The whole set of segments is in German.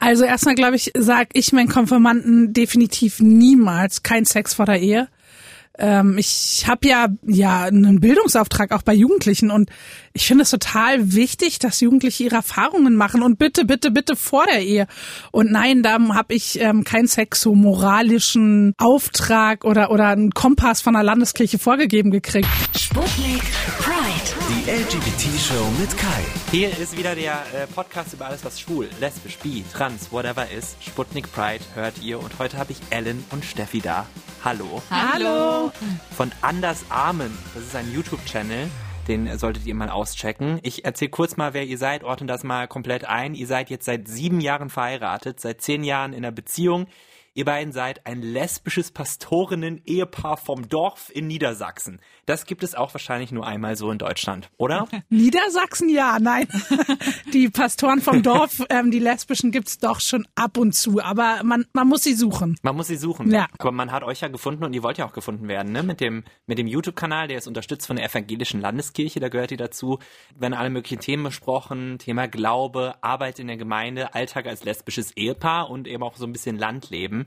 Also erstmal glaube ich, sag ich meinen Konfirmanden definitiv niemals kein Sex vor der Ehe ähm, ich habe ja ja einen Bildungsauftrag auch bei Jugendlichen und ich finde es total wichtig, dass Jugendliche ihre Erfahrungen machen und bitte, bitte, bitte vor der Ehe. Und nein, da habe ich ähm, keinen sexo-moralischen Auftrag oder oder einen Kompass von der Landeskirche vorgegeben gekriegt. Sputnik Pride. Die LGBT-Show mit Kai. Hier ist wieder der äh, Podcast über alles, was schwul, lesbisch, bi, trans, whatever ist. Sputnik Pride hört ihr und heute habe ich Ellen und Steffi da. Hallo. Hallo. Von Anders Armen. Das ist ein YouTube-Channel. Den solltet ihr mal auschecken. Ich erzähle kurz mal, wer ihr seid, ordne das mal komplett ein. Ihr seid jetzt seit sieben Jahren verheiratet, seit zehn Jahren in einer Beziehung. Ihr beiden seid ein lesbisches Pastorinnen-Ehepaar vom Dorf in Niedersachsen. Das gibt es auch wahrscheinlich nur einmal so in Deutschland, oder? Niedersachsen ja, nein. Die Pastoren vom Dorf, ähm, die lesbischen gibt's doch schon ab und zu, aber man, man muss sie suchen. Man muss sie suchen. Ja. Aber man hat euch ja gefunden und ihr wollt ja auch gefunden werden, ne? Mit dem, mit dem YouTube-Kanal, der ist unterstützt von der Evangelischen Landeskirche, da gehört ihr dazu. Werden alle möglichen Themen besprochen, Thema Glaube, Arbeit in der Gemeinde, Alltag als lesbisches Ehepaar und eben auch so ein bisschen Landleben.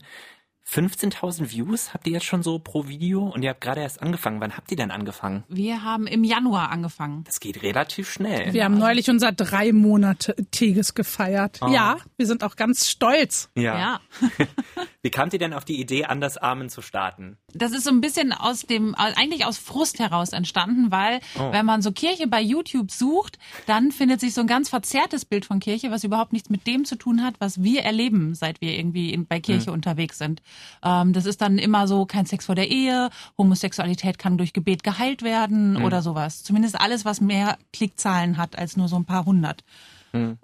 15.000 Views habt ihr jetzt schon so pro Video und ihr habt gerade erst angefangen. Wann habt ihr denn angefangen? Wir haben im Januar angefangen. Das geht relativ schnell. Wir haben neulich unser dreimonatiges gefeiert. Ja, wir sind auch ganz stolz. ja. Ja. Wie kamt ihr denn auf die Idee, Anders Armen zu starten? Das ist so ein bisschen aus dem, eigentlich aus Frust heraus entstanden, weil Oh. wenn man so Kirche bei YouTube sucht, dann findet sich so ein ganz verzerrtes Bild von Kirche, was überhaupt nichts mit dem zu tun hat, was wir erleben, seit wir irgendwie in, bei Kirche unterwegs sind. Ähm, das ist dann immer so kein Sex vor der Ehe, Homosexualität kann durch Gebet geheilt werden oder sowas. Zumindest alles, was mehr Klickzahlen hat als nur so ein paar hundert.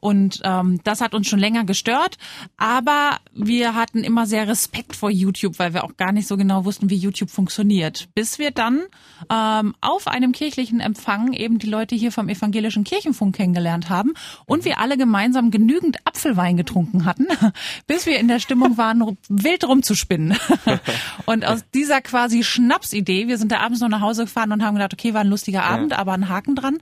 Und ähm, das hat uns schon länger gestört, aber wir hatten immer sehr Respekt vor YouTube, weil wir auch gar nicht so genau wussten, wie YouTube funktioniert. Bis wir dann ähm, auf einem kirchlichen Empfang eben die Leute hier vom evangelischen Kirchenfunk kennengelernt haben und wir alle gemeinsam genügend Apfelwein getrunken hatten, bis wir in der Stimmung waren, wild rumzuspinnen. und aus dieser quasi Schnapsidee, wir sind da abends noch nach Hause gefahren und haben gedacht, okay, war ein lustiger Abend, aber ein Haken dran.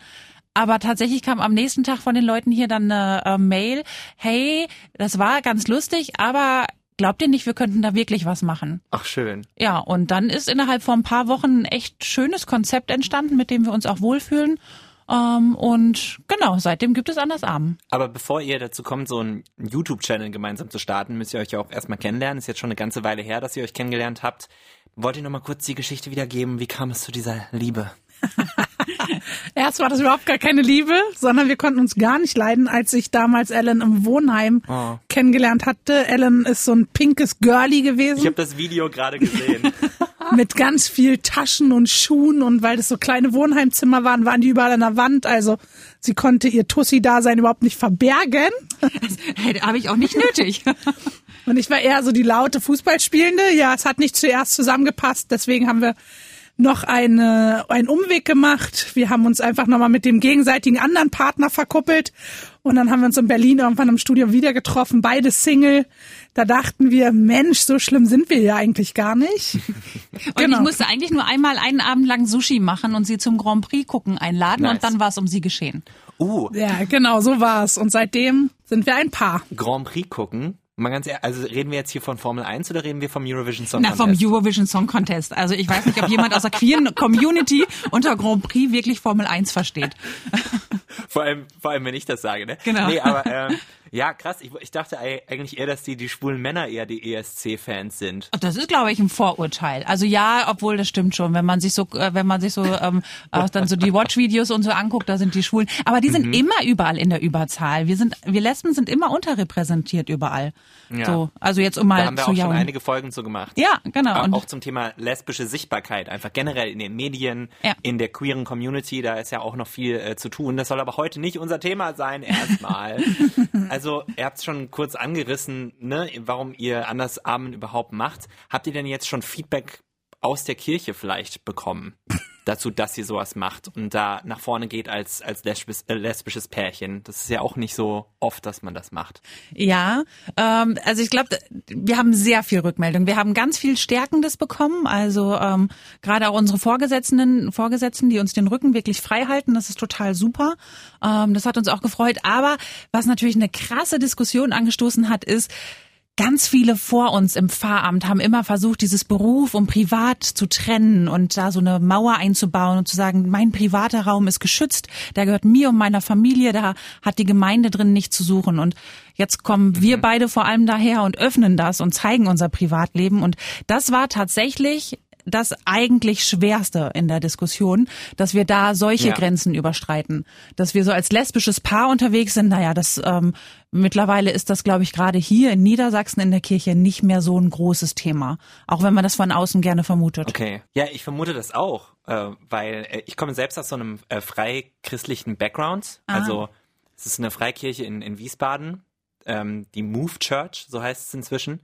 Aber tatsächlich kam am nächsten Tag von den Leuten hier dann eine äh, Mail, hey, das war ganz lustig, aber glaubt ihr nicht, wir könnten da wirklich was machen? Ach, schön. Ja, und dann ist innerhalb von ein paar Wochen ein echt schönes Konzept entstanden, mit dem wir uns auch wohlfühlen. Ähm, und genau, seitdem gibt es Anders Armen. Aber bevor ihr dazu kommt, so einen YouTube-Channel gemeinsam zu starten, müsst ihr euch ja auch erstmal kennenlernen. Ist jetzt schon eine ganze Weile her, dass ihr euch kennengelernt habt. Wollt ihr noch mal kurz die Geschichte wiedergeben? Wie kam es zu dieser Liebe? Erst war das überhaupt gar keine Liebe, sondern wir konnten uns gar nicht leiden, als ich damals Ellen im Wohnheim Oh. kennengelernt hatte. Ellen ist so ein pinkes Girlie gewesen Ich habe das Video gerade gesehen. mit ganz viel Taschen und Schuhen und weil das so kleine Wohnheimzimmer waren, waren die überall an der Wand. Also sie konnte ihr Tussi-Dasein überhaupt nicht verbergen. Hey, habe ich auch nicht nötig. Und ich war eher so die laute Fußballspielende. Ja, es hat nicht zuerst zusammengepasst. Deswegen haben wir noch eine, einen Umweg gemacht. Wir haben uns einfach nochmal mit dem gegenseitigen anderen Partner verkuppelt. Und dann haben wir uns in Berlin irgendwann im Studio wieder getroffen, beide Single. Da dachten wir, Mensch, so schlimm sind wir ja eigentlich gar nicht. Und Genau. ich musste eigentlich nur einmal einen Abend lang Sushi machen und sie zum Grand Prix gucken einladen Nice. und dann war es um sie geschehen. Uh, Ja, genau, so war's. Und seitdem sind wir ein Paar. Grand Prix gucken. Mal ganz ehrlich, also reden wir jetzt hier von Formel 1 oder reden wir vom Eurovision Song Na, vom Contest? Eurovision Song Contest. Also ich weiß nicht, ob jemand aus der queeren Community unter Grand Prix wirklich Formel 1 versteht. vor allem, vor allem, wenn ich das sage, ne? Genau. Nee, aber ähm, ja, krass. Ich, ich dachte ei- eigentlich eher, dass die, die schwulen Männer eher die ESC-Fans sind. Das ist, glaube ich, ein Vorurteil. Also ja, obwohl das stimmt schon, wenn man sich so, äh, wenn man sich so ähm, auch dann so die Watch-Videos und so anguckt, da sind die Schwulen. Aber die sind Mhm. immer überall in der Überzahl. Wir sind, wir Lesben sind immer unterrepräsentiert überall. Ja. So, also jetzt um Da mal haben wir zu auch schon jauen. einige Folgen zu gemacht. Ja, genau. Auch- Und auch zum Thema lesbische Sichtbarkeit, einfach generell in den Medien, Ja. in der queeren Community, da ist ja auch noch viel äh, zu tun. Das soll aber heute nicht unser Thema sein, erstmal. also, ihr habt es schon kurz angerissen, ne, warum ihr Andersarmen überhaupt macht. Habt ihr denn jetzt schon Feedback aus der Kirche vielleicht bekommen? dazu, dass sie sowas macht und da nach vorne geht als, als lesbis, äh, lesbisches Pärchen. Das ist ja auch nicht so oft, dass man das macht. Ja, ähm, also ich glaube, wir haben sehr viel Rückmeldung. Wir haben ganz viel Stärkendes bekommen. Also ähm, gerade auch unsere Vorgesetzten, Vorgesetzten, die uns den Rücken wirklich frei halten, das ist total super. Ähm, das hat uns auch gefreut. Aber was natürlich eine krasse Diskussion angestoßen hat, ist, ganz viele vor uns im Pfarramt haben immer versucht, dieses Beruf und Privat zu trennen und da so eine Mauer einzubauen und zu sagen, mein privater Raum ist geschützt, der gehört mir und meiner Familie, da hat die Gemeinde drin nicht zu suchen. Und jetzt kommen wir beide vor allem daher und öffnen das und zeigen unser Privatleben. Und das war tatsächlich das eigentlich Schwerste in der Diskussion, dass wir da solche Ja. Grenzen überstreiten. Dass wir so als lesbisches Paar unterwegs sind, naja, das ähm, mittlerweile ist das, glaube ich, gerade hier in Niedersachsen in der Kirche nicht mehr so ein großes Thema. Auch wenn man das von außen gerne vermutet. Okay. Ja, ich vermute das auch, äh, weil äh, ich komme selbst aus so einem äh, freichristlichen Background. Ah. Also es ist eine Freikirche in, in Wiesbaden, ähm, die Move Church, so heißt es inzwischen.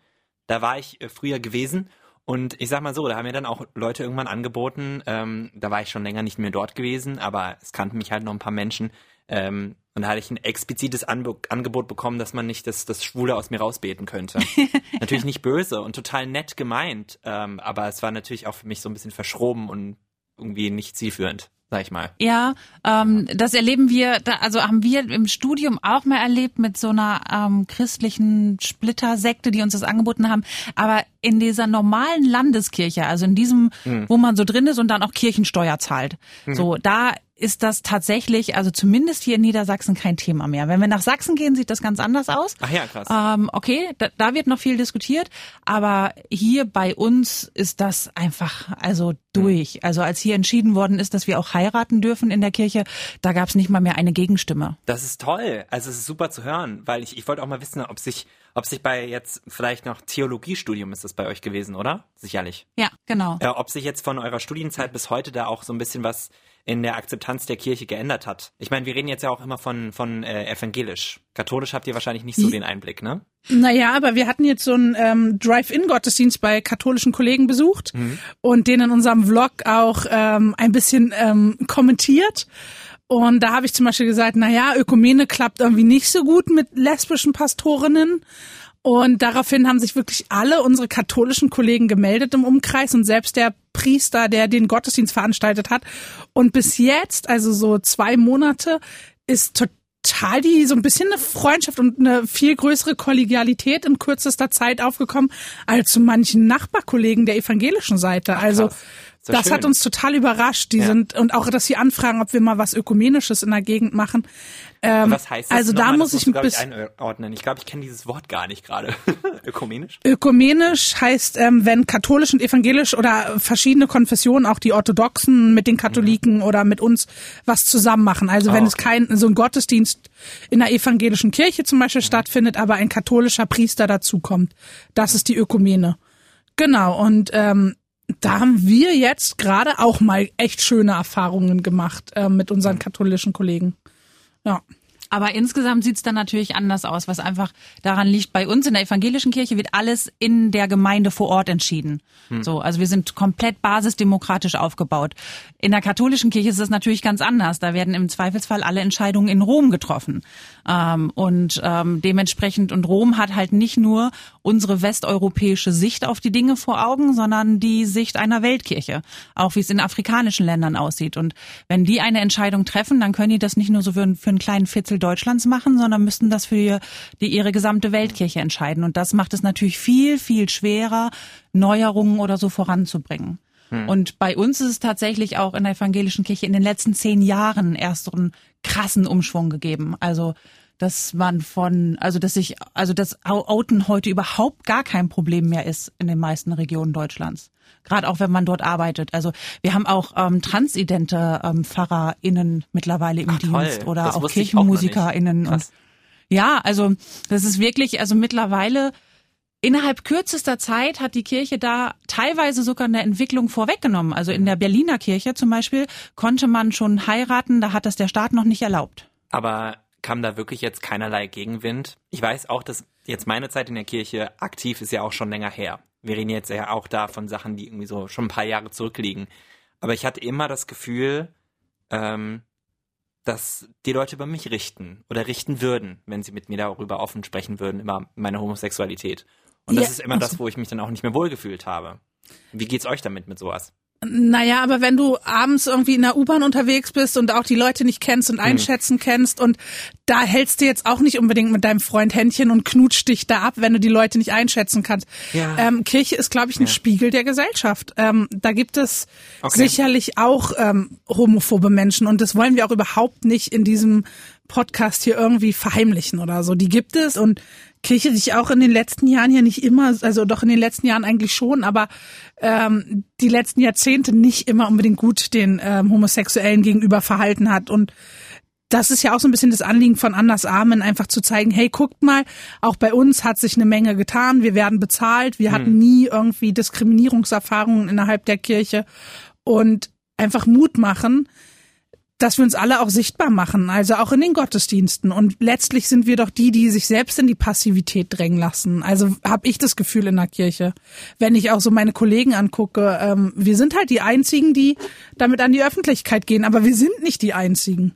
Da war ich äh, früher gewesen und ich sag mal so, da haben mir dann auch Leute irgendwann angeboten, ähm, da war ich schon länger nicht mehr dort gewesen, aber es kannten mich halt noch ein paar Menschen. Ähm, und da hatte ich ein explizites Anbe Angebot bekommen, dass man nicht das, das Schwule aus mir rausbeten könnte. natürlich nicht böse und total nett gemeint, ähm, aber es war natürlich auch für mich so ein bisschen verschroben und irgendwie nicht zielführend, sag ich mal. Ja, ähm, das erleben wir, da, also haben wir im Studium auch mal erlebt mit so einer ähm, christlichen Splittersekte, die uns das angeboten haben. Aber in dieser normalen Landeskirche, also in diesem, wo man so drin ist und dann auch Kirchensteuer zahlt, so da ist das tatsächlich, also zumindest hier in Niedersachsen kein Thema mehr. Wenn wir nach Sachsen gehen, sieht das ganz anders aus. Ach ja, krass. Ähm, okay, da, da wird noch viel diskutiert, aber hier bei uns ist das einfach also durch. Also als hier entschieden worden ist, dass wir auch heiraten dürfen in der Kirche, da gab es nicht mal mehr eine Gegenstimme. Das ist toll. Also es ist super zu hören, weil ich, ich wollte auch mal wissen, ob sich, ob sich bei jetzt vielleicht noch Theologiestudium ist das bei euch gewesen, oder? Sicherlich. Ja, genau. Äh, ob sich jetzt von eurer Studienzeit bis heute da auch so ein bisschen was in der Akzeptanz der Kirche geändert hat. Ich meine, wir reden jetzt ja auch immer von, von äh, evangelisch. Katholisch habt ihr wahrscheinlich nicht so den Einblick, ne? Naja, aber wir hatten jetzt so einen ähm, Drive-In-Gottesdienst bei katholischen Kollegen besucht und den in unserem Vlog auch ähm, ein bisschen ähm, kommentiert. Und da habe ich zum Beispiel gesagt, naja, Ökumene klappt irgendwie nicht so gut mit lesbischen Pastorinnen. Und daraufhin haben sich wirklich alle unsere katholischen Kollegen gemeldet im Umkreis und selbst der Priester, der den Gottesdienst veranstaltet hat. Und bis jetzt, also so zwei Monate, ist total die so ein bisschen eine Freundschaft und eine viel größere Kollegialität in kürzester Zeit aufgekommen als zu manchen Nachbarkollegen der evangelischen Seite. also doch das hat uns total überrascht. Die Ja. sind und auch, dass sie anfragen, ob wir mal was Ökumenisches in der Gegend machen. Ähm, Was heißt das? Also da muss das ich ein bisschen. ich, einordnen. Ich glaube, ich kenne dieses Wort gar nicht gerade. Ökumenisch? Ökumenisch heißt, ähm, wenn katholisch und evangelisch oder verschiedene Konfessionen, auch die orthodoxen mit den Katholiken oder mit uns was zusammen machen. Also wenn es okay. kein so ein Gottesdienst in der evangelischen Kirche zum Beispiel stattfindet, aber ein katholischer Priester dazukommt, das ist die Ökumene. Genau und ähm, da haben wir jetzt gerade auch mal echt schöne Erfahrungen gemacht ähm, mit unseren katholischen Kollegen. Ja. Aber insgesamt sieht's dann natürlich anders aus, was einfach daran liegt, bei uns in der evangelischen Kirche wird alles in der Gemeinde vor Ort entschieden. So, also wir sind komplett basisdemokratisch aufgebaut. In der katholischen Kirche ist es natürlich ganz anders. Da werden im Zweifelsfall alle Entscheidungen in Rom getroffen. Ähm, und ähm, dementsprechend, und Rom hat halt nicht nur unsere westeuropäische Sicht auf die Dinge vor Augen, sondern die Sicht einer Weltkirche. Auch wie es in afrikanischen Ländern aussieht. Und wenn die eine Entscheidung treffen, dann können die das nicht nur so für, für einen kleinen Viertel Deutschlands machen, sondern müssten das für die, ihre gesamte Weltkirche entscheiden. Und das macht es natürlich viel, viel schwerer, Neuerungen oder so voranzubringen. Und bei uns ist es tatsächlich auch in der evangelischen Kirche in den letzten zehn Jahren erst so einen krassen Umschwung gegeben. Also dass man von, also dass sich, also dass Outen heute überhaupt gar kein Problem mehr ist in den meisten Regionen Deutschlands. Gerade auch wenn man dort arbeitet. Also wir haben auch ähm, transidente ähm, PfarrerInnen mittlerweile im Ach, toll. Dienst oder Das auch ich. KirchenmusikerInnen. Und, ja, also das ist wirklich, also mittlerweile Innerhalb kürzester Zeit hat die Kirche da teilweise sogar eine Entwicklung vorweggenommen. Also in der Berliner Kirche zum Beispiel konnte man schon heiraten, da hat das der Staat noch nicht erlaubt. Aber kam da wirklich jetzt keinerlei Gegenwind? Ich weiß auch, dass jetzt meine Zeit in der Kirche aktiv ist ja auch schon länger her. Wir reden jetzt ja auch da von Sachen, die irgendwie so schon ein paar Jahre zurückliegen. aber ich hatte immer das Gefühl, ähm, dass die Leute über mich richten oder richten würden, wenn sie mit mir darüber offen sprechen würden, über meine Homosexualität. Und das Ja, ist immer das, wo ich mich dann auch nicht mehr wohlgefühlt habe. Wie geht's euch damit mit sowas? Naja, aber wenn du abends irgendwie in der U-Bahn unterwegs bist und auch die Leute nicht kennst Hm. und einschätzen kennst und da hältst du jetzt auch nicht unbedingt mit deinem Freund Händchen und knutscht dich da ab, wenn du die Leute nicht einschätzen kannst. Ja. Ähm, Kirche ist, glaube ich, ein Spiegel der Gesellschaft. Ähm, da gibt es Okay. sicherlich auch ähm, homophobe Menschen und das wollen wir auch überhaupt nicht in diesem Podcast hier irgendwie verheimlichen oder so. Die gibt es und Kirche sich auch in den letzten Jahren ja nicht immer, also doch in den letzten Jahren eigentlich schon, aber ähm, die letzten Jahrzehnte nicht immer unbedingt gut den ähm, Homosexuellen gegenüber verhalten hat. Und das ist ja auch so ein bisschen das Anliegen von Anders Armen, einfach zu zeigen, hey, guckt mal, auch bei uns hat sich eine Menge getan, wir werden bezahlt, wir hatten nie irgendwie Diskriminierungserfahrungen innerhalb der Kirche und einfach Mut machen, dass wir uns alle auch sichtbar machen, also auch in den Gottesdiensten. Und letztlich sind wir doch die, die sich selbst in die Passivität drängen lassen. Also habe ich das Gefühl in der Kirche. Wenn ich auch so meine Kollegen angucke, ähm, wir sind halt die Einzigen, die damit an die Öffentlichkeit gehen, aber wir sind nicht die Einzigen.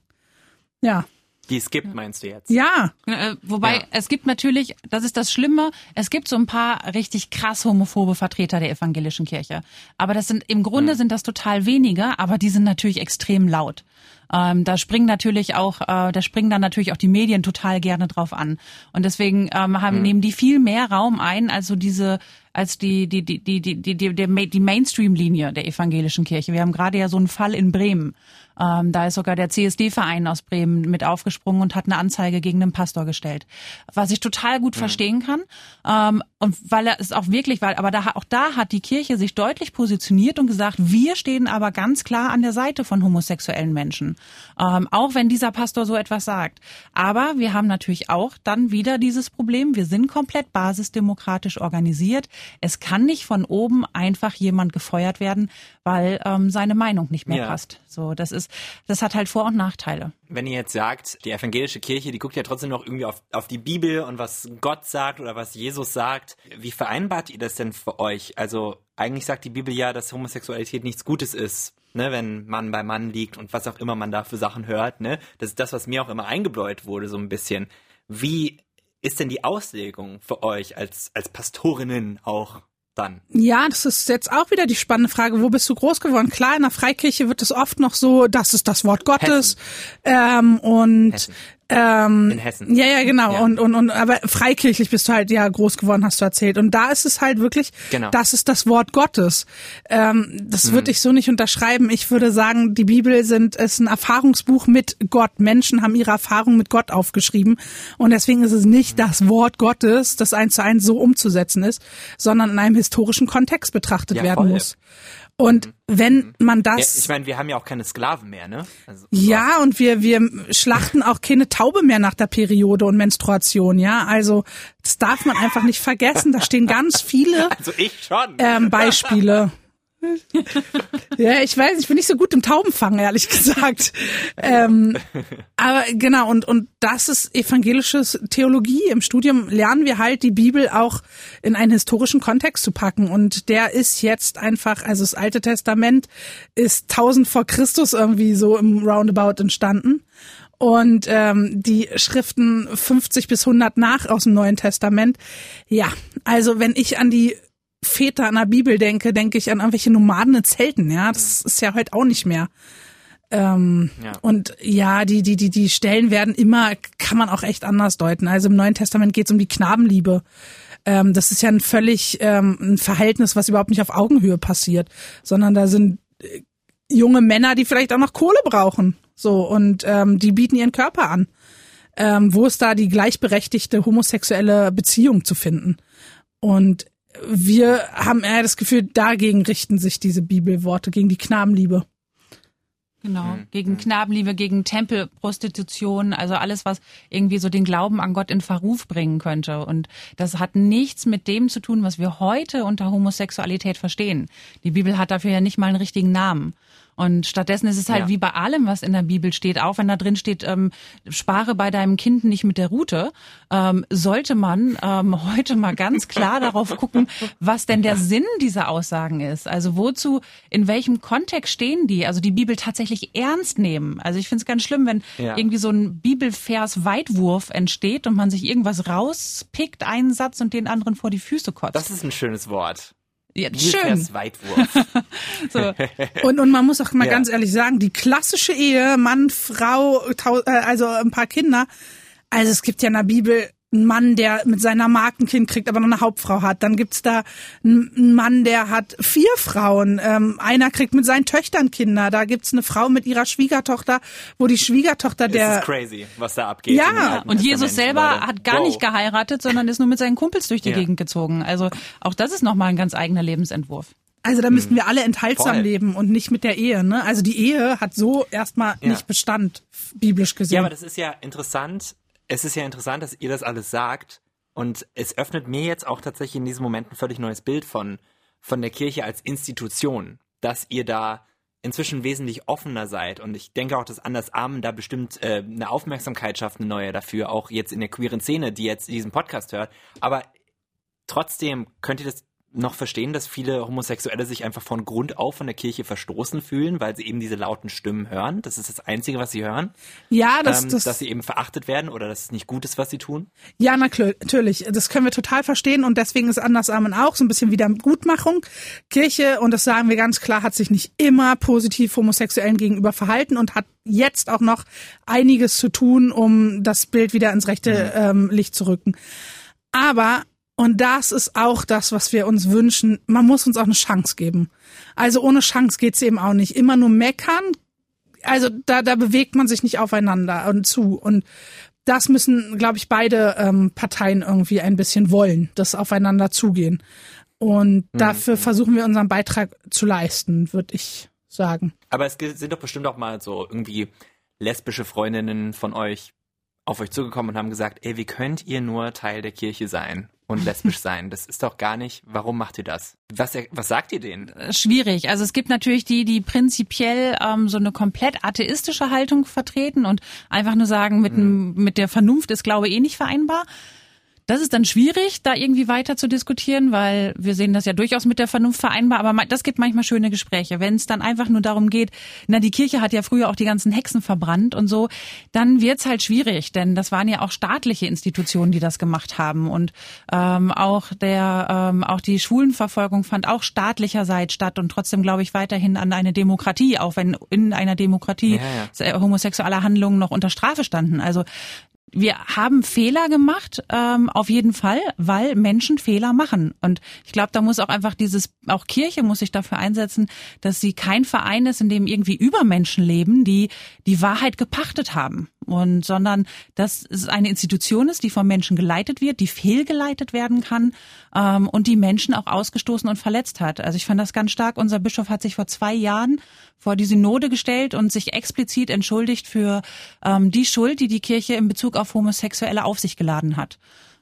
Ja. Die es gibt, meinst du jetzt? Ja. Äh, Wobei Ja. es gibt natürlich, das ist das Schlimme, es gibt so ein paar richtig krass homophobe Vertreter der evangelischen Kirche. Aber das sind im Grunde sind das total wenige, aber die sind natürlich extrem laut. Ähm, da springen natürlich auch, äh, da springen dann natürlich auch die Medien total gerne drauf an. Und deswegen ähm, haben, nehmen die viel mehr Raum ein, als so diese als die die die die die die die Mainstream-Linie der evangelischen Kirche. Wir haben gerade ja so einen Fall in Bremen. Ähm, da ist sogar der CSD-Verein aus Bremen mit aufgesprungen und hat eine Anzeige gegen den Pastor gestellt, was ich total gut verstehen kann. Ähm, und weil er es auch wirklich, weil, aber da, auch da hat die Kirche sich deutlich positioniert und gesagt, wir stehen aber ganz klar an der Seite von homosexuellen Menschen, ähm, auch wenn dieser Pastor so etwas sagt. Aber wir haben natürlich auch dann wieder dieses Problem, wir sind komplett basisdemokratisch organisiert. Es kann nicht von oben einfach jemand gefeuert werden, weil ähm, seine Meinung nicht mehr Ja. passt. So, das ist, das hat halt Vor- und Nachteile. Wenn ihr jetzt sagt, die evangelische Kirche, die guckt ja trotzdem noch irgendwie auf, auf die Bibel und was Gott sagt oder was Jesus sagt. Wie vereinbart ihr das denn für euch? Also eigentlich sagt die Bibel ja, dass Homosexualität nichts Gutes ist, ne, wenn Mann bei Mann liegt und was auch immer man da für Sachen hört, ne? Das ist das, was mir auch immer eingebläut wurde, so ein bisschen. Wie ist denn die Auslegung für euch als, als Pastorinnen auch dann? Ja, das ist jetzt auch wieder die spannende Frage, wo bist du groß geworden? Klar, in der Freikirche wird es oft noch so, das ist das Wort Gottes. Ähm, und Hessen. Ähm, In Hessen. Ja, ja, genau. Ja. Und, und, und aber freikirchlich bist du halt ja groß geworden, hast du erzählt. Und da ist es halt wirklich, Genau. das ist das Wort Gottes. Ähm, das Mhm. würde ich so nicht unterschreiben. Ich würde sagen, die Bibel sind ist ein Erfahrungsbuch mit Gott. Menschen haben ihre Erfahrung mit Gott aufgeschrieben. Und deswegen ist es nicht Mhm. das Wort Gottes, das eins zu eins so umzusetzen ist, sondern in einem historischen Kontext betrachtet Ja, werden voll. Muss. Und wenn man Ja, das ich meine, wir haben ja auch keine Sklaven mehr, ne? Also, ja, und wir, wir schlachten auch keine Taube mehr nach der Periode und Menstruation, ja. Also, das darf man einfach nicht vergessen. Da stehen ganz viele Also ich schon. ähm, Beispiele. ja, ich weiß, ich bin nicht so gut im Taubenfangen, ehrlich gesagt. Ähm, aber genau, und, und das ist evangelisches Theologie. Im Studium lernen wir halt, die Bibel auch in einen historischen Kontext zu packen. Und der ist jetzt einfach, also das Alte Testament ist 1000 vor Christus irgendwie so im Roundabout entstanden. Und ähm, die Schriften 50 bis 100 nach aus dem Neuen Testament. Ja, also wenn ich an die Väter an der Bibel denke, denke ich an irgendwelche Nomaden in Zelten. Ja, das ist ja heute auch nicht mehr. Ähm, Ja. Und ja, die, die, die, die Stellen werden immer, kann man auch echt anders deuten. Also im Neuen Testament geht es um die Knabenliebe. Ähm, das ist ja ein völlig ähm, ein Verhältnis, was überhaupt nicht auf Augenhöhe passiert, sondern da sind äh, junge Männer, die vielleicht auch noch Kohle brauchen. So, und ähm, die bieten ihren Körper an. Ähm, wo ist da die gleichberechtigte homosexuelle Beziehung zu finden? Und wir haben eher das Gefühl, dagegen richten sich diese Bibelworte, gegen die Knabenliebe. Genau, gegen Knabenliebe, gegen Tempelprostitution, also alles, was irgendwie so den Glauben an Gott in Verruf bringen könnte. Und das hat nichts mit dem zu tun, was wir heute unter Homosexualität verstehen. Die Bibel hat dafür ja nicht mal einen richtigen Namen. Und stattdessen ist es halt Ja. wie bei allem, was in der Bibel steht, auch wenn da drin steht, ähm, spare bei deinem Kind nicht mit der Route, ähm, sollte man ähm, heute mal ganz klar darauf gucken, was denn der Sinn dieser Aussagen ist. Also wozu, in welchem Kontext stehen die? Also die Bibel tatsächlich ernst nehmen. Also ich finde es ganz schlimm, wenn Ja. irgendwie so ein Bibelvers-Weitwurf entsteht und man sich irgendwas rauspickt, einen Satz und den anderen vor die Füße kotzt. Das ist ein schönes Wort. Ja, schön. Weitwurf. So. Und, und man muss auch mal Ja. ganz ehrlich sagen, die klassische Ehe, Mann, Frau, äh, also ein paar Kinder. Also es gibt ja in der Bibel einen Mann, der mit seiner Magd ein Kind kriegt, aber noch eine Hauptfrau hat. Dann gibt's da einen Mann, der hat vier Frauen. Ähm, einer kriegt mit seinen Töchtern Kinder. Da gibt's eine Frau mit ihrer Schwiegertochter, wo die Schwiegertochter Das der ist crazy, was da abgeht. Ja, Und Jesus selber Leute. hat gar Wow. nicht geheiratet, sondern ist nur mit seinen Kumpels durch die Ja. Gegend gezogen. Also auch das ist nochmal ein ganz eigener Lebensentwurf. Also da müssten wir alle enthaltsam Voll. leben und nicht mit der Ehe. Ne? Also die Ehe hat so erstmal Ja. nicht Bestand, biblisch gesehen. Ja, aber das ist ja interessant. Es ist ja interessant, dass ihr das alles sagt. Und es öffnet mir jetzt auch tatsächlich in diesem Moment ein völlig neues Bild von, von der Kirche als Institution. Dass ihr da inzwischen wesentlich offener seid. Und ich denke auch, dass Anders Armen da bestimmt äh, eine Aufmerksamkeit schafft, eine neue dafür, auch jetzt in der queeren Szene, die jetzt diesen Podcast hört. Aber trotzdem könnt ihr das noch verstehen, dass viele Homosexuelle sich einfach von Grund auf von der Kirche verstoßen fühlen, weil sie eben diese lauten Stimmen hören. Das ist das Einzige, was sie hören. ja, das, ähm, das, dass sie eben verachtet werden oder dass es nicht gut ist, was sie tun. Ja, na klar, natürlich. Das können wir total verstehen und deswegen ist Andersamen auch so ein bisschen Wiedergutmachung. Kirche, und das sagen wir ganz klar, hat sich nicht immer positiv Homosexuellen gegenüber verhalten und hat jetzt auch noch einiges zu tun, um das Bild wieder ins rechte ähm, Licht zu rücken. Aber, und das ist auch das, was wir uns wünschen, man muss uns auch eine Chance geben. Also ohne Chance geht's eben auch nicht. Immer nur meckern, also da, da bewegt man sich nicht aufeinander und zu. Und das müssen, glaube ich, beide ähm, Parteien irgendwie ein bisschen wollen, das aufeinander zugehen. Und dafür versuchen wir unseren Beitrag zu leisten, würde ich sagen. Aber es sind doch bestimmt auch mal so irgendwie lesbische Freundinnen von euch auf euch zugekommen und haben gesagt, ey, wie könnt ihr nur Teil der Kirche sein und lesbisch sein? Das ist doch gar nicht, warum macht ihr das? Was, was sagt ihr denen? Schwierig. Also es gibt natürlich die, die prinzipiell ähm, so eine komplett atheistische Haltung vertreten und einfach nur sagen, mit, dem, mit der Vernunft ist Glaube eh nicht vereinbar. Das ist dann schwierig, da irgendwie weiter zu diskutieren, weil wir sehen das ja durchaus mit der Vernunft vereinbar, aber das gibt manchmal schöne Gespräche. Wenn es dann einfach nur darum geht, na, die Kirche hat ja früher auch die ganzen Hexen verbrannt und so, dann wird's halt schwierig, denn das waren ja auch staatliche Institutionen, die das gemacht haben. Und ähm, auch der, ähm, auch die Schwulenverfolgung fand auch staatlicherseits statt und trotzdem glaube ich weiterhin an eine Demokratie, auch wenn in einer Demokratie Ja, äh, homosexuelle Handlungen noch unter Strafe standen. Also wir haben Fehler gemacht, ähm, auf jeden Fall, weil Menschen Fehler machen. Und ich glaube, da muss auch einfach dieses, auch Kirche muss sich dafür einsetzen, dass sie kein Verein ist, in dem irgendwie Übermenschen leben, die die Wahrheit gepachtet haben. Und sondern dass es eine Institution ist, die von Menschen geleitet wird, die fehlgeleitet werden kann ähm, und die Menschen auch ausgestoßen und verletzt hat. Also ich fand das ganz stark. Unser Bischof hat sich vor zwei Jahren vor die Synode gestellt und sich explizit entschuldigt für ähm, die Schuld, die die Kirche in Bezug auf Homosexuelle auf sich geladen hat.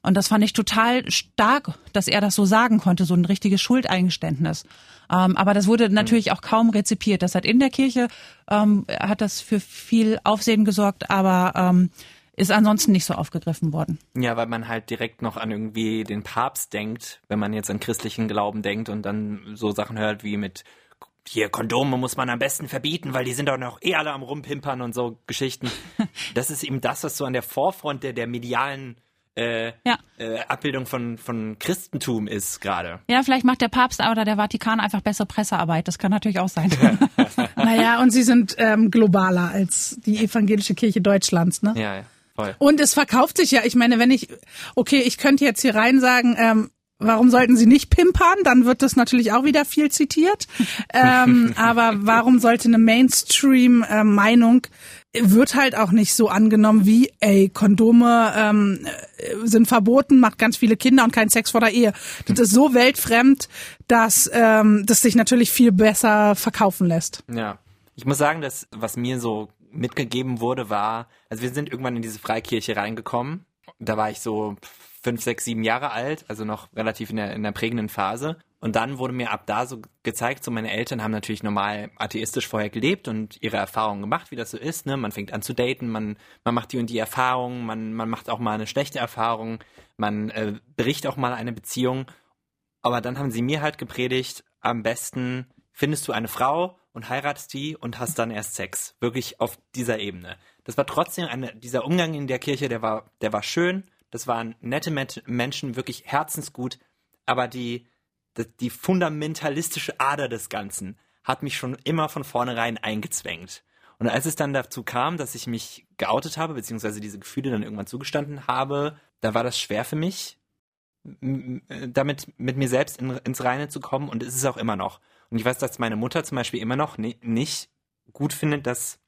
Und das fand ich total stark, dass er das so sagen konnte, so ein richtiges Schuldeingeständnis. Ähm, aber das wurde natürlich auch kaum rezipiert. Das hat in der Kirche, ähm, hat das für viel Aufsehen gesorgt, aber ähm, ist ansonsten nicht so aufgegriffen worden. Ja, weil man halt direkt noch an irgendwie den Papst denkt, wenn man jetzt an christlichen Glauben denkt und dann so Sachen hört wie mit hier Kondome muss man am besten verbieten, weil die sind doch noch eh alle am rumpimpern und so Geschichten. Das ist eben das, was so an der Vorfront der, der medialen äh, Ja. äh, Abbildung von, von Christentum ist gerade. Ja, vielleicht macht der Papst oder der Vatikan einfach bessere Pressearbeit. Das kann natürlich auch sein. Naja, und sie sind ähm, globaler als die evangelische Kirche Deutschlands, ne? Ja, ja, voll. Und es verkauft sich ja. Ich meine, wenn ich, okay, ich könnte jetzt hier rein sagen, ähm, warum sollten sie nicht pimpern? Dann wird das natürlich auch wieder viel zitiert. ähm, aber warum sollte eine Mainstream-Meinung wird halt auch nicht so angenommen wie, ey, Kondome ähm, äh, sind verboten, macht ganz viele Kinder und keinen Sex vor der Ehe. Das ist so weltfremd, dass ähm, das sich natürlich viel besser verkaufen lässt. Ja. Ich muss sagen, dass was mir so mitgegeben wurde, war, also wir sind irgendwann in diese Freikirche reingekommen. Da war ich so fünf, sechs, sieben Jahre alt, also noch relativ in der, in der prägenden Phase. Und dann wurde mir ab da so gezeigt, so meine Eltern haben natürlich normal atheistisch vorher gelebt und ihre Erfahrungen gemacht, wie das so ist. Ne? Man fängt an zu daten, man, man macht die und die Erfahrungen, man, man macht auch mal eine schlechte Erfahrung, man äh, bricht auch mal eine Beziehung. Aber dann haben sie mir halt gepredigt, am besten findest du eine Frau und heiratest die und hast dann erst Sex. Wirklich auf dieser Ebene. Das war trotzdem eine, dieser Umgang in der Kirche, der war, der war schön. Das waren nette Menschen, wirklich herzensgut. Aber die, die fundamentalistische Ader des Ganzen hat mich schon immer von vornherein eingezwängt. Und als es dann dazu kam, dass ich mich geoutet habe, beziehungsweise diese Gefühle dann irgendwann zugestanden habe, da war das schwer für mich, damit mit mir selbst in, ins Reine zu kommen und ist es auch immer noch. Und ich weiß, dass meine Mutter zum Beispiel immer noch nicht gut findet, dass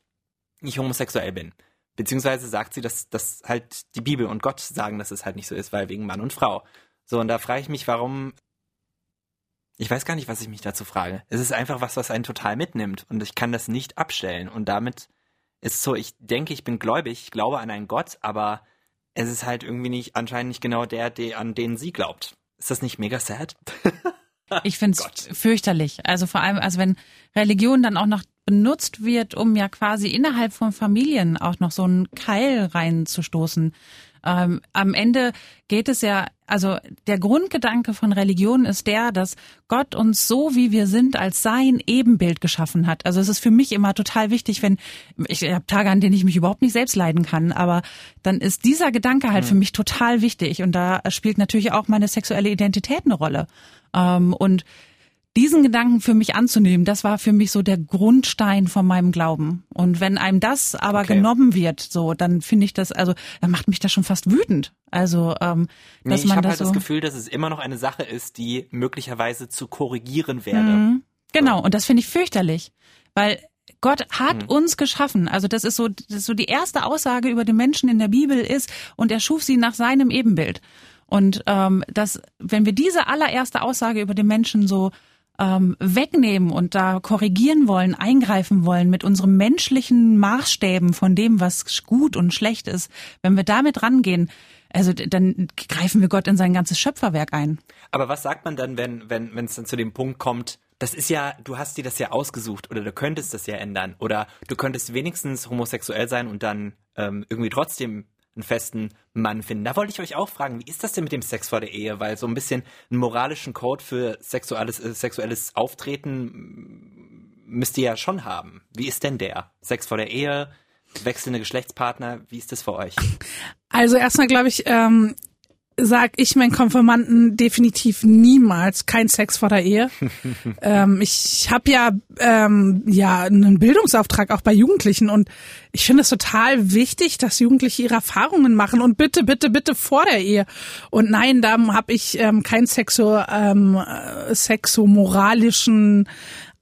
ich homosexuell bin. Beziehungsweise sagt sie, dass, dass halt die Bibel und Gott sagen, dass es halt nicht so ist, weil wegen Mann und Frau. So, und da frage ich mich, warum. Ich weiß gar nicht, was ich mich dazu frage. Es ist einfach was, was einen total mitnimmt und ich kann das nicht abstellen. Und damit ist so, ich denke, ich bin gläubig, ich glaube an einen Gott, aber es ist halt irgendwie nicht, anscheinend nicht genau der, der an den sie glaubt. Ist das nicht mega sad? Ich finde es fürchterlich. Also vor allem, also wenn Religion dann auch noch benutzt wird, um ja quasi innerhalb von Familien auch noch so einen Keil reinzustoßen. Ähm, am Ende geht es ja, also der Grundgedanke von Religion ist der, dass Gott uns so, wie wir sind, als sein Ebenbild geschaffen hat. Also es ist für mich immer total wichtig, wenn ich habe Tage, an denen ich mich überhaupt nicht selbst leiden kann, aber dann ist dieser Gedanke halt mhm. für mich total wichtig und da spielt natürlich auch meine sexuelle Identität eine Rolle. Ähm, und diesen Gedanken für mich anzunehmen, das war für mich so der Grundstein von meinem Glauben. Und wenn einem das aber okay. genommen wird, so, dann finde ich das, also, dann macht mich das schon fast wütend. Also, ähm, dass nee, man ich habe das halt so das Gefühl, dass es immer noch eine Sache ist, die möglicherweise zu korrigieren wäre. Mhm. Genau, und das finde ich fürchterlich, weil Gott hat mhm. uns geschaffen. Also das ist so, das ist so die erste Aussage über den Menschen in der Bibel ist, und er schuf sie nach seinem Ebenbild. Und ähm, das, wenn wir diese allererste Aussage über den Menschen so ähm, wegnehmen und da korrigieren wollen, eingreifen wollen mit unseren menschlichen Maßstäben von dem, was gut und schlecht ist, wenn wir damit rangehen, also dann greifen wir Gott in sein ganzes Schöpferwerk ein. Aber was sagt man dann, wenn wenn wenn es dann zu dem Punkt kommt, das ist ja, du hast dir das ja ausgesucht oder du könntest das ja ändern oder du könntest wenigstens homosexuell sein und dann ähm, irgendwie trotzdem einen festen Mann finden. Da wollte ich euch auch fragen, wie ist das denn mit dem Sex vor der Ehe? Weil so ein bisschen einen moralischen Code für sexuelles, äh, sexuelles Auftreten müsst ihr ja schon haben. Wie ist denn der? Sex vor der Ehe, wechselnde Geschlechtspartner, wie ist das für euch? Also erstmal glaube ich, ähm, sag ich meinen Konfirmanden definitiv niemals kein Sex vor der Ehe. ähm, ich habe ja ähm, ja einen Bildungsauftrag auch bei Jugendlichen und ich finde es total wichtig, dass Jugendliche ihre Erfahrungen machen und bitte, bitte, bitte vor der Ehe. Und nein, da habe ich ähm, kein sexo, ähm, äh, sexomoralischen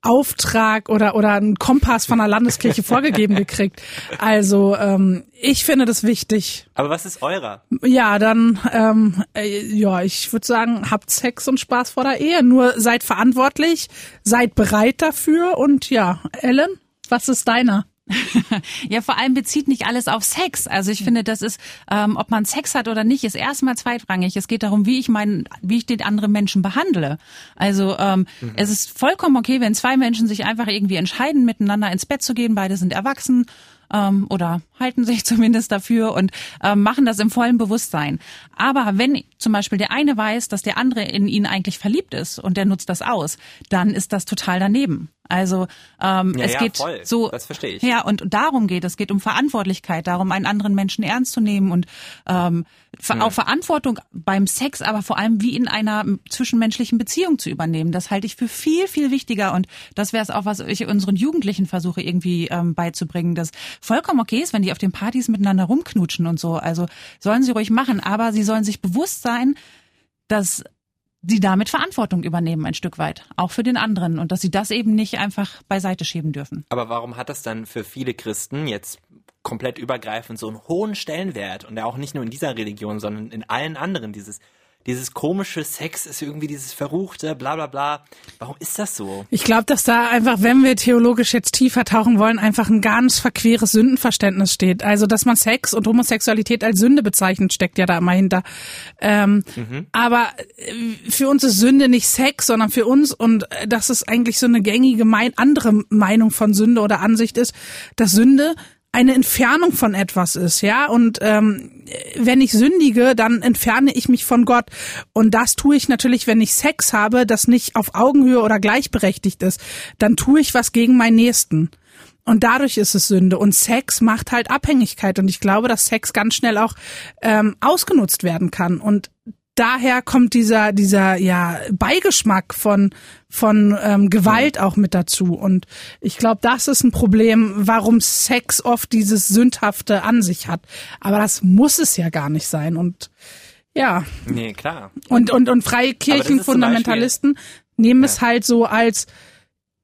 Auftrag oder oder einen Kompass von der Landeskirche vorgegeben gekriegt. Also ähm, ich finde das wichtig. Aber was ist eurer? Ja, dann ähm, äh, ja, ich würde sagen, habt Sex und Spaß vor der Ehe. Nur seid verantwortlich, seid bereit dafür und ja, Ellen, was ist deiner? ja, vor allem bezieht nicht alles auf Sex. Also ich finde, das ist, ähm, ob man Sex hat oder nicht, ist erstmal zweitrangig. Es geht darum, wie ich meinen, wie ich den anderen Menschen behandle. Also ähm, mhm. es ist vollkommen okay, wenn zwei Menschen sich einfach irgendwie entscheiden, miteinander ins Bett zu gehen. Beide sind erwachsen ähm, oder halten sich zumindest dafür und ähm, machen das im vollen Bewusstsein. Aber wenn zum Beispiel der eine weiß, dass der andere in ihn eigentlich verliebt ist und der nutzt das aus, dann ist das total daneben. Also ähm, ja, es ja, geht voll. so. Das verstehe ich. Ja, und darum geht es. geht um Verantwortlichkeit, darum, einen anderen Menschen ernst zu nehmen und ähm, mhm. auch Verantwortung beim Sex, aber vor allem wie in einer zwischenmenschlichen Beziehung zu übernehmen. Das halte ich für viel, viel wichtiger. Und das wäre es auch, was ich unseren Jugendlichen versuche irgendwie ähm, beizubringen, dass vollkommen okay ist, wenn die auf den Partys miteinander rumknutschen und so. Also sollen sie ruhig machen, aber sie sollen sich bewusst sein, dass sie damit Verantwortung übernehmen ein Stück weit, auch für den anderen und dass sie das eben nicht einfach beiseite schieben dürfen. Aber warum hat das dann für viele Christen jetzt komplett übergreifend so einen hohen Stellenwert und auch nicht nur in dieser Religion, sondern in allen anderen dieses dieses komische Sex ist irgendwie dieses verruchte, bla bla bla. Warum ist das so? Ich glaube, dass da einfach, wenn wir theologisch jetzt tiefer tauchen wollen, einfach ein ganz verqueres Sündenverständnis steht. Also, dass man Sex und Homosexualität als Sünde bezeichnet, steckt ja da immer hinter. Ähm, mhm. Aber äh, für uns ist Sünde nicht Sex, sondern für uns, und äh, das ist eigentlich so eine gängige mein, andere Meinung von Sünde oder Ansicht ist, dass Sünde eine Entfernung von etwas ist, ja. Und ähm, wenn ich sündige, dann entferne ich mich von Gott. Und das tue ich natürlich, wenn ich Sex habe, das nicht auf Augenhöhe oder gleichberechtigt ist. Dann tue ich was gegen meinen Nächsten. Und dadurch ist es Sünde. Und Sex macht halt Abhängigkeit. Und ich glaube, dass Sex ganz schnell auch ähm, ausgenutzt werden kann. Und daher kommt dieser dieser ja Beigeschmack von von ähm, Gewalt auch mit dazu. Und ich glaube das ist ein Problem warum Sex oft dieses sündhafte an sich hat. Aber das muss es ja gar nicht sein. Und ja. Nee klar. Und und und Freikirchenfundamentalisten nehmen ja. es halt so als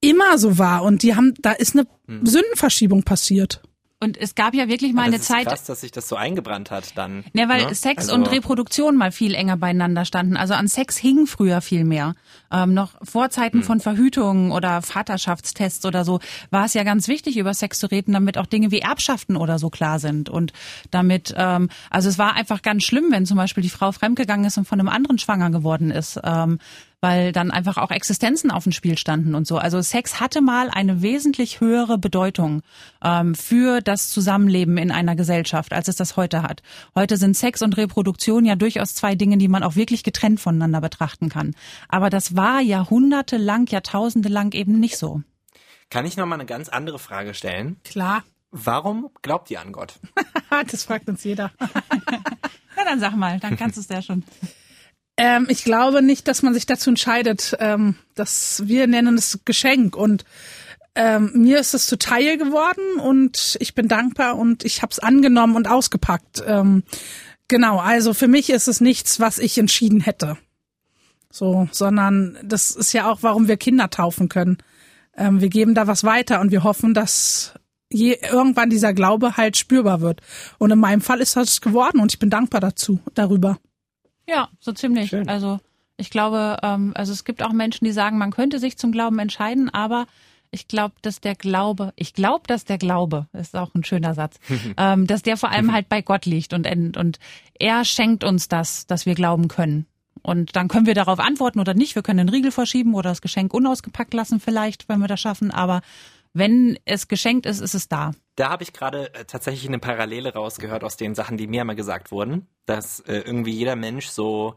immer so wahr. Und die haben da ist eine hm. Sündenverschiebung passiert und es gab ja wirklich mal eine das ist Zeit. Krass, dass sich das so eingebrannt hat dann. Ja, weil ne? Sex also und Reproduktion mal viel enger beieinander standen. Also an Sex hing früher viel mehr. Ähm, noch vor Zeiten hm. von Verhütung oder Vaterschaftstests oder so war es ja ganz wichtig, über Sex zu reden, damit auch Dinge wie Erbschaften oder so klar sind. Und damit, ähm, also es war einfach ganz schlimm, wenn zum Beispiel die Frau fremdgegangen ist und von einem anderen schwanger geworden ist. Ähm, weil dann einfach auch Existenzen auf dem Spiel standen und so. Also Sex hatte mal eine wesentlich höhere Bedeutung ähm, für das Zusammenleben in einer Gesellschaft, als es das heute hat. Heute sind Sex und Reproduktion ja durchaus zwei Dinge, die man auch wirklich getrennt voneinander betrachten kann. Aber das war jahrhundertelang, jahrtausende lang eben nicht so. Kann ich noch mal eine ganz andere Frage stellen? Klar. Warum glaubt ihr an Gott? das fragt uns jeder. Na dann sag mal, dann kannst du es ja schon. Ähm, ich glaube nicht, dass man sich dazu entscheidet. Ähm, dass wir nennen es Geschenk und ähm, mir ist es zuteil geworden und ich bin dankbar und ich habe es angenommen und ausgepackt. Ähm, genau, also für mich ist es nichts, was ich entschieden hätte. So, sondern das ist ja auch, warum wir Kinder taufen können. Ähm, wir geben da was weiter und wir hoffen, dass je, irgendwann dieser Glaube halt spürbar wird. Und in meinem Fall ist das geworden und ich bin dankbar dazu, darüber. Ja, so ziemlich. Schön. Also ich glaube, ähm, also es gibt auch Menschen, die sagen, man könnte sich zum Glauben entscheiden, aber ich glaube, dass der Glaube, ich glaube, dass der Glaube, ist auch ein schöner Satz, ähm, dass der vor allem halt bei Gott liegt und, und er schenkt uns das, dass wir glauben können. Und dann können wir darauf antworten oder nicht. Wir können den Riegel verschieben oder das Geschenk unausgepackt lassen vielleicht, wenn wir das schaffen. Aber wenn es geschenkt ist, ist es da. Da habe ich gerade äh, tatsächlich eine Parallele rausgehört aus den Sachen, die mir immer gesagt wurden, dass äh, irgendwie jeder Mensch so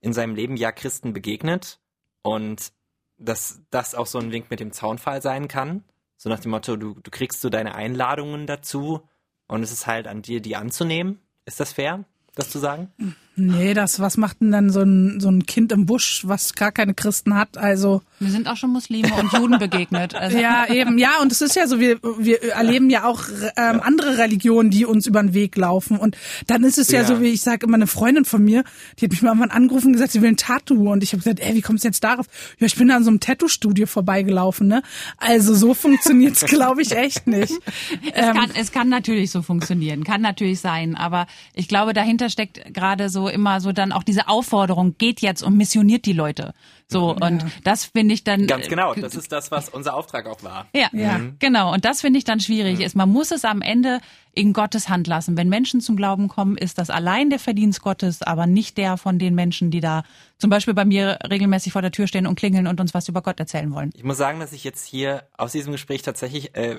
in seinem Leben ja Christen begegnet und dass das auch so ein Wink mit dem Zaunfall sein kann. So nach dem Motto, du, du kriegst so deine Einladungen dazu und es ist halt an dir, die anzunehmen. Ist das fair, das zu sagen? Nee, das, was macht denn dann so ein, so ein Kind im Busch, was gar keine Christen hat? Also. Wir sind auch schon Muslime und Juden begegnet. Also. Ja, eben, ja, und es ist ja so, wir, wir erleben ja auch ähm, andere Religionen, die uns über den Weg laufen. Und dann ist es ja, ja so, wie ich sage, immer eine Freundin von mir, die hat mich mal irgendwann angerufen und gesagt, sie will ein Tattoo. Und ich habe gesagt, ey, wie kommst du jetzt darauf? Ja, ich bin da an so einem Tattoo-Studio vorbeigelaufen, ne? Also so funktioniert's, glaube ich, echt nicht. Es, ähm, kann, es kann natürlich so funktionieren, kann natürlich sein, aber ich glaube, dahinter steckt gerade so immer so dann auch diese Aufforderung, geht jetzt und missioniert die Leute. So, ja. und das finde ich dann. Ganz genau, das ist das, was unser Auftrag auch war. Ja, ja. Mhm. genau. Und das finde ich dann schwierig. Mhm. Ist, man muss es am Ende in Gottes Hand lassen. Wenn Menschen zum Glauben kommen, ist das allein der Verdienst Gottes, aber nicht der von den Menschen, die da zum Beispiel bei mir regelmäßig vor der Tür stehen und klingeln und uns was über Gott erzählen wollen. Ich muss sagen, dass ich jetzt hier aus diesem Gespräch tatsächlich äh,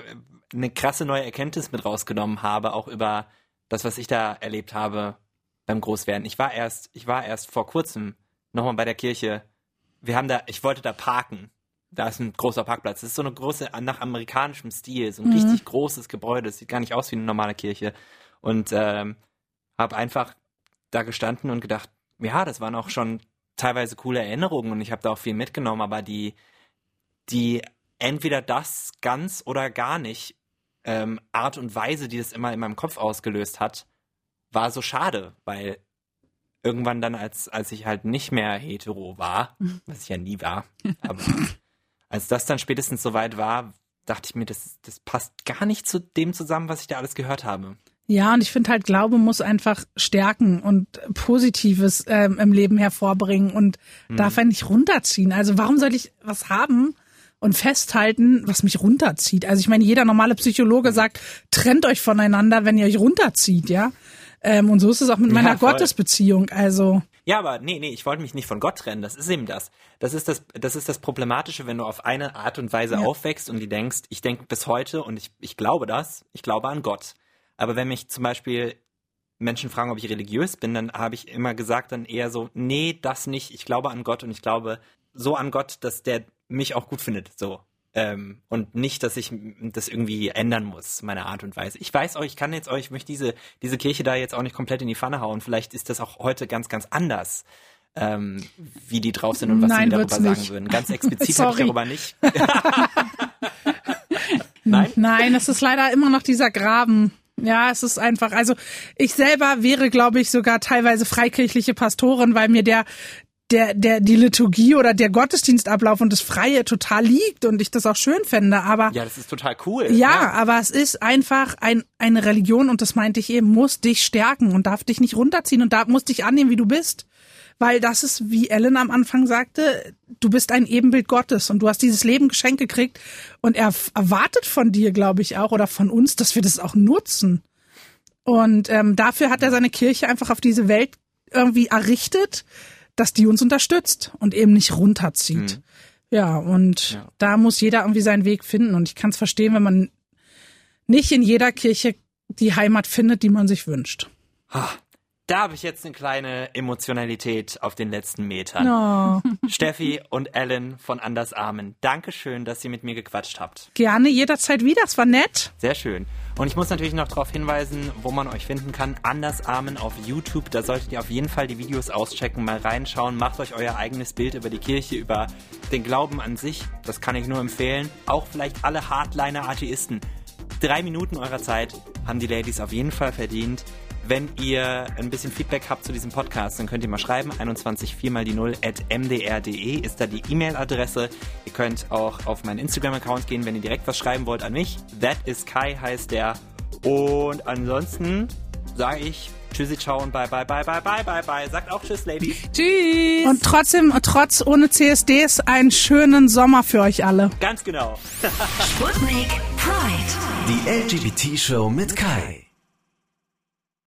eine krasse neue Erkenntnis mit rausgenommen habe, auch über das, was ich da erlebt habe beim Großwerden. Ich war erst, ich war erst vor kurzem nochmal bei der Kirche. Wir haben da, ich wollte da parken. Da ist ein großer Parkplatz. Das ist so eine große, nach amerikanischem Stil, so ein mhm. richtig großes Gebäude. Das sieht gar nicht aus wie eine normale Kirche. Und ähm, habe einfach da gestanden und gedacht, ja, das waren auch schon teilweise coole Erinnerungen und ich habe da auch viel mitgenommen, aber die, die entweder das ganz oder gar nicht ähm, Art und Weise, die das immer in meinem Kopf ausgelöst hat, war so schade, weil irgendwann dann, als, als ich halt nicht mehr hetero war, was ich ja nie war, aber als das dann spätestens soweit war, dachte ich mir, das, das passt gar nicht zu dem zusammen, was ich da alles gehört habe. Ja, und ich finde halt, Glaube muss einfach stärken und Positives ähm, im Leben hervorbringen und Mhm. darf einen nicht runterziehen. Also warum soll ich was haben und festhalten, was mich runterzieht? Also ich meine, jeder normale Psychologe sagt, trennt euch voneinander, wenn ihr euch runterzieht, ja. Ähm, und so ist es auch mit meiner voll. Gottesbeziehung. Also Ja, aber nee, nee, ich wollte mich nicht von Gott trennen. Das ist eben das. Das ist das, das ist das Problematische, wenn du auf eine Art und Weise Ja. aufwächst und die denkst, ich denke bis heute und ich, ich glaube das, ich glaube an Gott. Aber wenn mich zum Beispiel Menschen fragen, ob ich religiös bin, dann habe ich immer gesagt dann eher so, nee, das nicht. Ich glaube an Gott und ich glaube so an Gott, dass der mich auch gut findet, so. Ähm, und nicht, dass ich das irgendwie ändern muss, meine Art und Weise. Ich weiß euch, ich kann jetzt euch, ich möchte diese, diese Kirche da jetzt auch nicht komplett in die Pfanne hauen. Vielleicht ist das auch heute ganz, ganz anders, ähm, wie die drauf sind und was Nein, sie darüber sagen würden. Ganz explizit habe ich darüber nicht. Nein? Nein, es ist leider immer noch dieser Graben. Ja, es ist einfach, also ich selber wäre, glaube ich, sogar teilweise freikirchliche Pastorin, weil mir der, der, der, die Liturgie oder der Gottesdienstablauf und das Freie total liegt und ich das auch schön fände. Aber Ja, das ist total cool. ja, aber es ist einfach ein, eine Religion und das meinte ich eben, muss dich stärken und darf dich nicht runterziehen und da muss dich annehmen, wie du bist. Weil das ist, wie Ellen am Anfang sagte, du bist ein Ebenbild Gottes und du hast dieses Leben geschenkt gekriegt und er erwartet von dir, glaube ich, auch oder von uns, dass wir das auch nutzen. Und ähm, dafür hat er seine Kirche einfach auf diese Welt irgendwie errichtet, dass die uns unterstützt und eben nicht runterzieht. Ja, und Ja. da muss jeder irgendwie seinen Weg finden. Und ich kann es verstehen, wenn man nicht in jeder Kirche die Heimat findet, die man sich wünscht. Da habe ich jetzt eine kleine Emotionalität auf den letzten Metern. Oh, Steffi und Ellen von Anders Armen, Dankeschön, dass ihr mit mir gequatscht habt. gerne jederzeit wieder. Es war nett. Sehr schön. Und ich muss natürlich noch darauf hinweisen, wo man euch finden kann. Anders Armen auf YouTube. Da solltet ihr auf jeden Fall die Videos auschecken, mal reinschauen. Macht euch euer eigenes Bild über die Kirche, über den Glauben an sich. Das kann ich nur empfehlen. Auch vielleicht alle Hardliner-Atheisten. Drei Minuten eurer Zeit haben die Ladies auf jeden Fall verdient. Wenn ihr ein bisschen Feedback habt zu diesem Podcast, dann könnt ihr mal schreiben. 21 4 mal die 0 at mdr.de ist da die E-Mail-Adresse. Ihr könnt auch auf meinen Instagram-Account gehen, wenn ihr direkt was schreiben wollt an mich. That is Kai heißt der. Und ansonsten sage ich Tschüssi, ciao und bye, bye, bye, bye, bye, bye, bye. Sagt auch Tschüss, Ladies. Tschüss. Und trotzdem, trotz ohne CSDs, einen schönen Sommer für euch alle. Ganz genau. Sputnik Pride. Die LGBT-Show mit Kai.